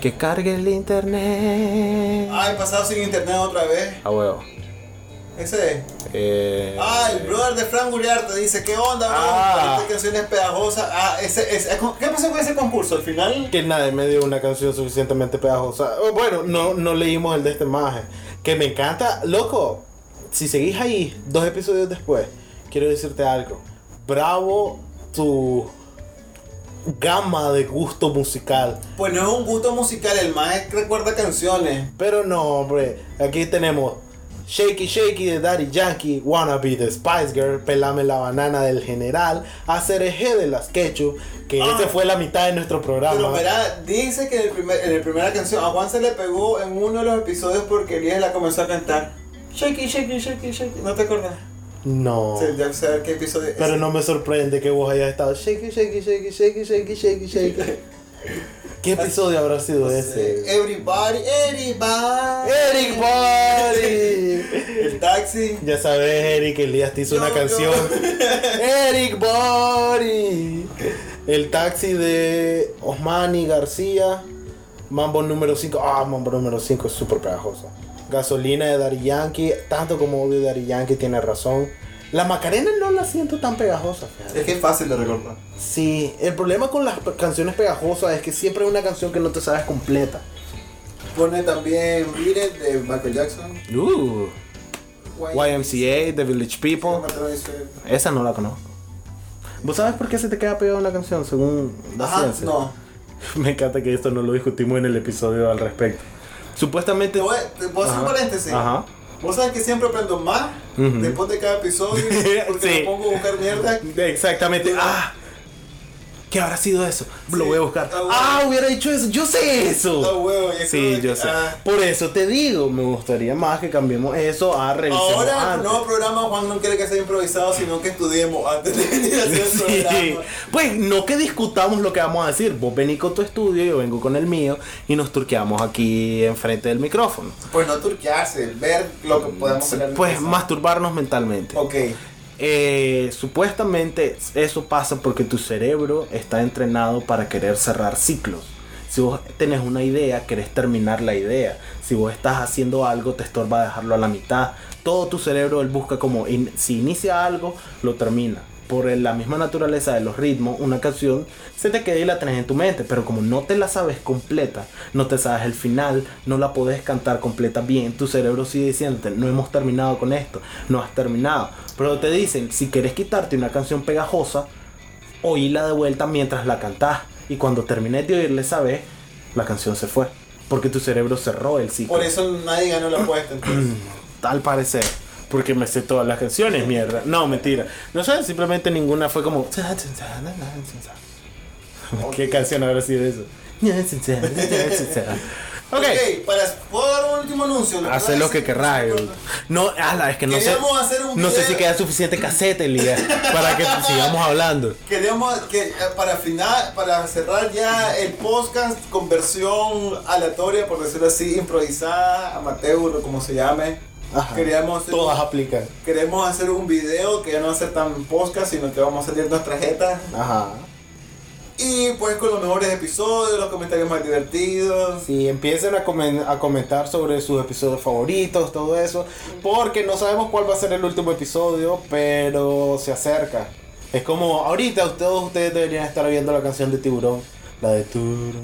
Que cargue el internet. Ay, pasado sin internet otra vez. Ah, huevo. Ese. Eh, Ah, el brother de Frank Uriarte dice: ¿Qué onda, bro? Ah. Esta canción es pegajosa. Ah, ese, ese. ¿Qué pasó con ese concurso? Al final. que nadie me dio una canción suficientemente pegajosa. Oh, Bueno, no, no leímos el de este maje. Que me encanta. Loco, si seguís ahí dos episodios después, quiero decirte algo. Bravo tu gama de gusto musical. Pues no es un gusto musical, el más recuerda canciones. Pero no, hombre. Aquí tenemos Shaky Shaky de Daddy Yankee, Wannabe de Spice Girl, Pelame la banana del general, Hacer eje de las Ketchup, que Ah. ese fue la mitad de nuestro programa. Pero verá, dice que en, el primer, en la primera canción a Juan se le pegó en uno de los episodios porque Elías la comenzó a cantar. Shaky, shaky, shaky, shaky. ¿No te acuerdas? No. Sí, ya saber qué episodio es. Pero no me sorprende que vos hayas estado shaky, shaky, shaky, shaky, shaky, shaky, shaky. ¿Qué episodio habrá sido ese? Everybody, everybody. Eric Body. El taxi. Ya sabes, Eric, Elías te hizo Yo, una yo. canción. Eric Body. El taxi de Osmani García. Mambo número 5. Ah, Mambo número 5 es súper pegajoso. Gasolina de Daddy Yankee. Tanto como odio Daddy Yankee tiene razón. La Macarena no la siento tan pegajosa, fíjate. Es que es fácil de recordar. Sí, el problema con las canciones pegajosas es que siempre es una canción que no te sabes completa. Pone también Beat It de Michael Jackson. Uh, YMCA, The Village People. Esa no la conozco. ¿Vos sabes por qué se te queda pegada una canción según la Ajá, ciencia? no. Me encanta que esto no lo discutimos en el episodio al respecto. Supuestamente. Te voy, hacer un Ajá. paréntesis. Ajá. Vos sabes que siempre aprendo más después de cada episodio porque Sí. me pongo a buscar mierda. Exactamente. Ah. ¿Qué habrá sido eso? Lo voy a buscar. bueno. Ah, hubiera dicho eso. Yo sé eso. Ah, es como Sí, yo sé. ah. Por eso te digo, me gustaría más que cambiemos eso a revisar. Ahora, el nuevo programa, Juan no quiere que sea improvisado, sino que estudiemos antes de venir a hacer el Sí. programa. Pues no que discutamos lo que vamos a decir. Vos venís con tu estudio, yo vengo con el mío y nos turqueamos aquí enfrente del micrófono. Pues no turquearse, ver lo que podemos hacer. Pues masturbarnos mentalmente. Ok. Eh, supuestamente eso pasa porque tu cerebro está entrenado para querer cerrar ciclos. Si vos tenés una idea, querés terminar la idea. Si vos estás haciendo algo, te estorba dejarlo a la mitad. Todo tu cerebro busca como si inicia algo, lo termina. Por la misma naturaleza de los ritmos, una canción se te queda y la tenés en tu mente, pero como no te la sabes completa, no te sabes el final, no la podés cantar completa bien, tu cerebro sigue diciéndote, no hemos terminado con esto, no has terminado. Pero te dicen, si quieres quitarte una canción pegajosa, oíla de vuelta mientras la cantás. Y cuando termines de oírla esa vez, la canción se fue. Porque tu cerebro cerró el ciclo. Por eso nadie ganó la apuesta. Entonces. Al parecer. Porque me sé todas las canciones, mierda. No, mentira. No sé, simplemente ninguna fue como. ¿Qué canción habrá sido eso? Ok. para, ¿puedo dar un último anuncio? iba a lo que querrás. No, ala, es que no sé. Hacer un No sé si queda suficiente cassette, Liga, para que sigamos hablando. Queríamos que eh, para final, para cerrar ya el podcast con versión aleatoria, por decirlo así, improvisada, amateur o como se llame. Ajá. Queríamos hacer, Todas aplican. queremos hacer un video que ya no va a ser tan podcast, sino que vamos a salir nuestras jetas. Ajá. Y pues con los mejores episodios, los comentarios más divertidos. Sí, empiecen a, comen- a comentar sobre sus episodios favoritos, todo eso. Porque no sabemos cuál va a ser el último episodio, pero se acerca. Es como, ahorita todos ustedes deberían estar viendo la canción de Tiburón. La de Turu.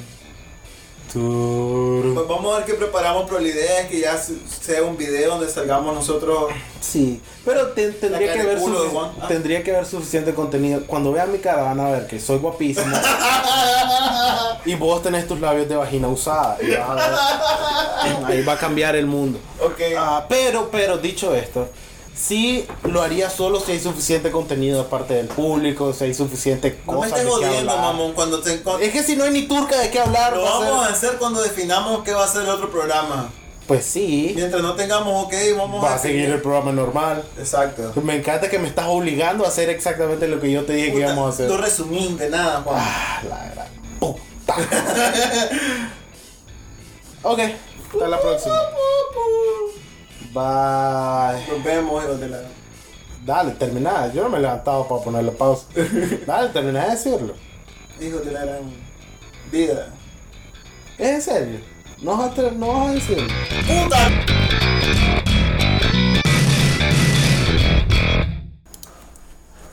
Pues vamos a ver qué preparamos, pero la idea es que ya se- sea un video donde salgamos nosotros. Sí, pero te- tendría, que Juan. Ah. tendría que haber suficiente contenido. Cuando vean mi cara van a ver que soy guapísimo. y vos tenés tus labios de vagina usada. y vas a ver- ahí va a cambiar el mundo. Ok. Ah, pero, pero, dicho esto, sí lo haría solo si hay suficiente contenido de parte del público, si hay suficiente no me cosas jodiendo, hablar. mamón. Cuando te, Es que si no hay ni turca de qué hablar, lo vamos a hacer cuando definamos qué va a ser el otro programa. pues sí, Mientras no tengamos ok, vamos va a seguir el programa normal. Exacto. Me encanta que me estás obligando a hacer exactamente lo que yo te dije que íbamos a hacer. No resumí de nada, Juan. Ah, la gran puta. ok, hasta la próxima. Bye. Nos vemos, hijos de la. Dale, termina. Yo no me he levantado para ponerle pausa. Dale, termina de decirlo. Hijos de la gran vida. ¿Es en serio? No vas a, ter- no vas a decirlo. ¡Puta!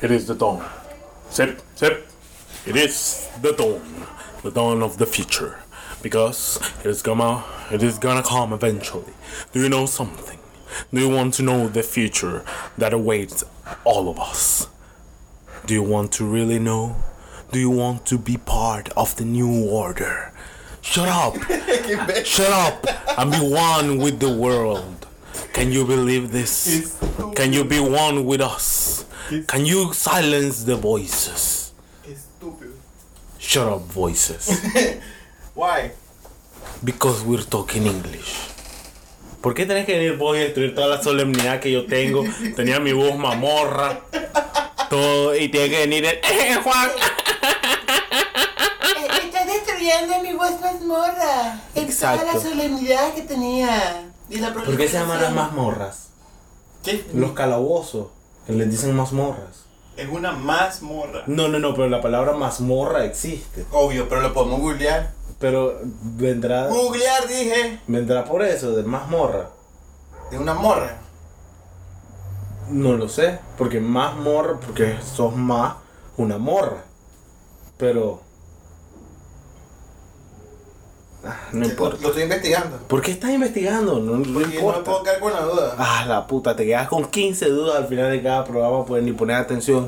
It is the dawn. Sip, sip. It is the dawn. The dawn of the future. Because it is gonna it is gonna come eventually. Do you know something? Do you want to know the future that awaits all of us? Do you want to really know? Do you want to be part of the new order? Shut up! Shut up and be one with the world. Can you believe this? Can you be one with us? Can you silence the voices? Shut up, voices. Why? Because we're talking English. ¿Por qué tenés que venir vos y destruir toda la solemnidad que yo tengo? Tenía mi voz mamorra. Todo. Y tiene que venir el. "Eh, Juan! Estás destruyendo mi voz mazmorra. En toda la Exacto. solemnidad que tenía. Y la ¿Por qué se llaman las mazmorras? ¿Qué? Los calabozos. Que les dicen mazmorras. Es una mazmorra. No, no, no, pero la palabra mazmorra existe. Obvio, pero lo podemos googlear. Pero vendrá. Googlear, dije. Vendrá por eso, de mazmorra. De una morra. No lo sé, porque más morra, porque sos más una morra. Pero. Ah, no importa. lo estoy investigando. ¿Por qué estás investigando? No, no Porque no me importa. puedo quedar con la duda. Ah, la puta, te quedas con 15 dudas al final de cada programa, puedes ni poner atención.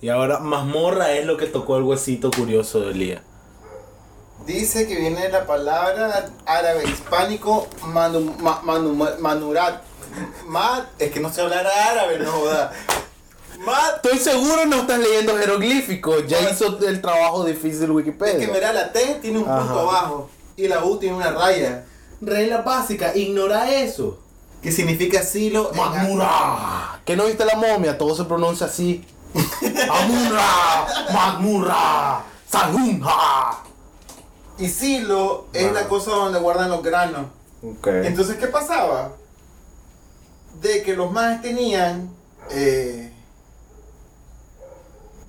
Y ahora, mazmorra es lo que tocó el huesito curioso de Elías. Dice que viene de la palabra árabe hispánico manu, ma- manu- ma- manurat. Mat, es que no sé hablar árabe, no joda. Mat, Estoy seguro no estás leyendo jeroglíficos. Ya hizo el trabajo difícil es Wikipedia. que mira, la T tiene un punto Ajá. abajo y la U tiene una raya. Regla básica, ignora eso. Que significa silo en Magmura. ¿Qué no viste la momia? Todo se pronuncia así. Amura, Magmura, Sahunja. Y silo es la cosa donde guardan los granos. Entonces, ¿qué pasaba? De que los más tenían eh,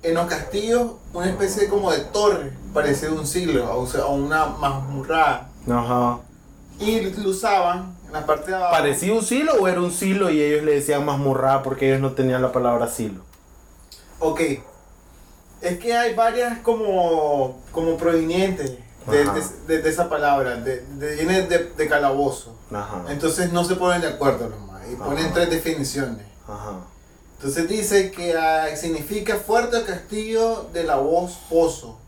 en los castillos una especie como de torre, parecido a un silo, o sea, una mazmurrada. Ajá. Y lo usaban en la parte de abajo. ¿Parecía un silo o era un silo y ellos le decían mazmurra porque ellos no tenían la palabra silo? Ok. Es que hay varias como, como provenientes de, esa palabra, de, viene de, calabozo. Ajá. Entonces no se ponen de acuerdo nomás y ponen Ajá. tres definiciones. Ajá. Entonces dice que ah, significa fuerte castillo de la voz pozo,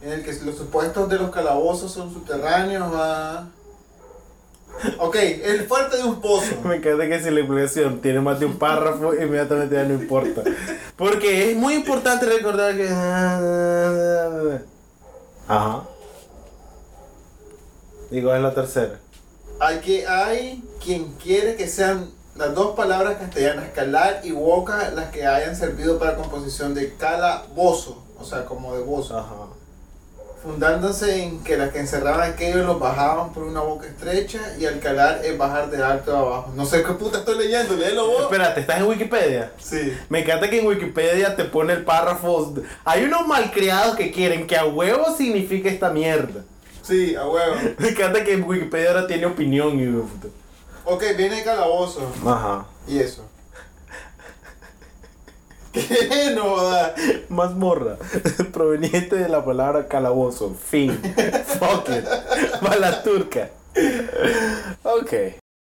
en el que los supuestos de los calabozos son subterráneos. ah. Ok, el fuerte de un pozo. Me encanta que si la explicación tiene más de un párrafo, inmediatamente ya no importa. Porque es muy importante recordar que. Ajá. Digo, es la tercera. Hay que hay quien quiere que sean las dos palabras castellanas calar y boca las que hayan servido para composición de calabozo, o sea, como de bozo. Ajá. fundándose en que las que encerraban aquellos los bajaban por una boca estrecha y al calar es bajar de alto a abajo. No sé qué puta estoy leyendo, léelo vos. Espérate, ¿estás en Wikipedia? Sí. Me encanta que en Wikipedia te pone el párrafo. Hay unos malcriados que quieren que a huevo signifique esta mierda. Sí, a huevo. Me encanta que Wikipedia ahora tiene opinión y. Ok, viene calabozo Ajá. y eso. ¿Qué no? Mazmorra. Proveniente de la palabra calabozo. Fin. Fuck it. Mala turca. Ok.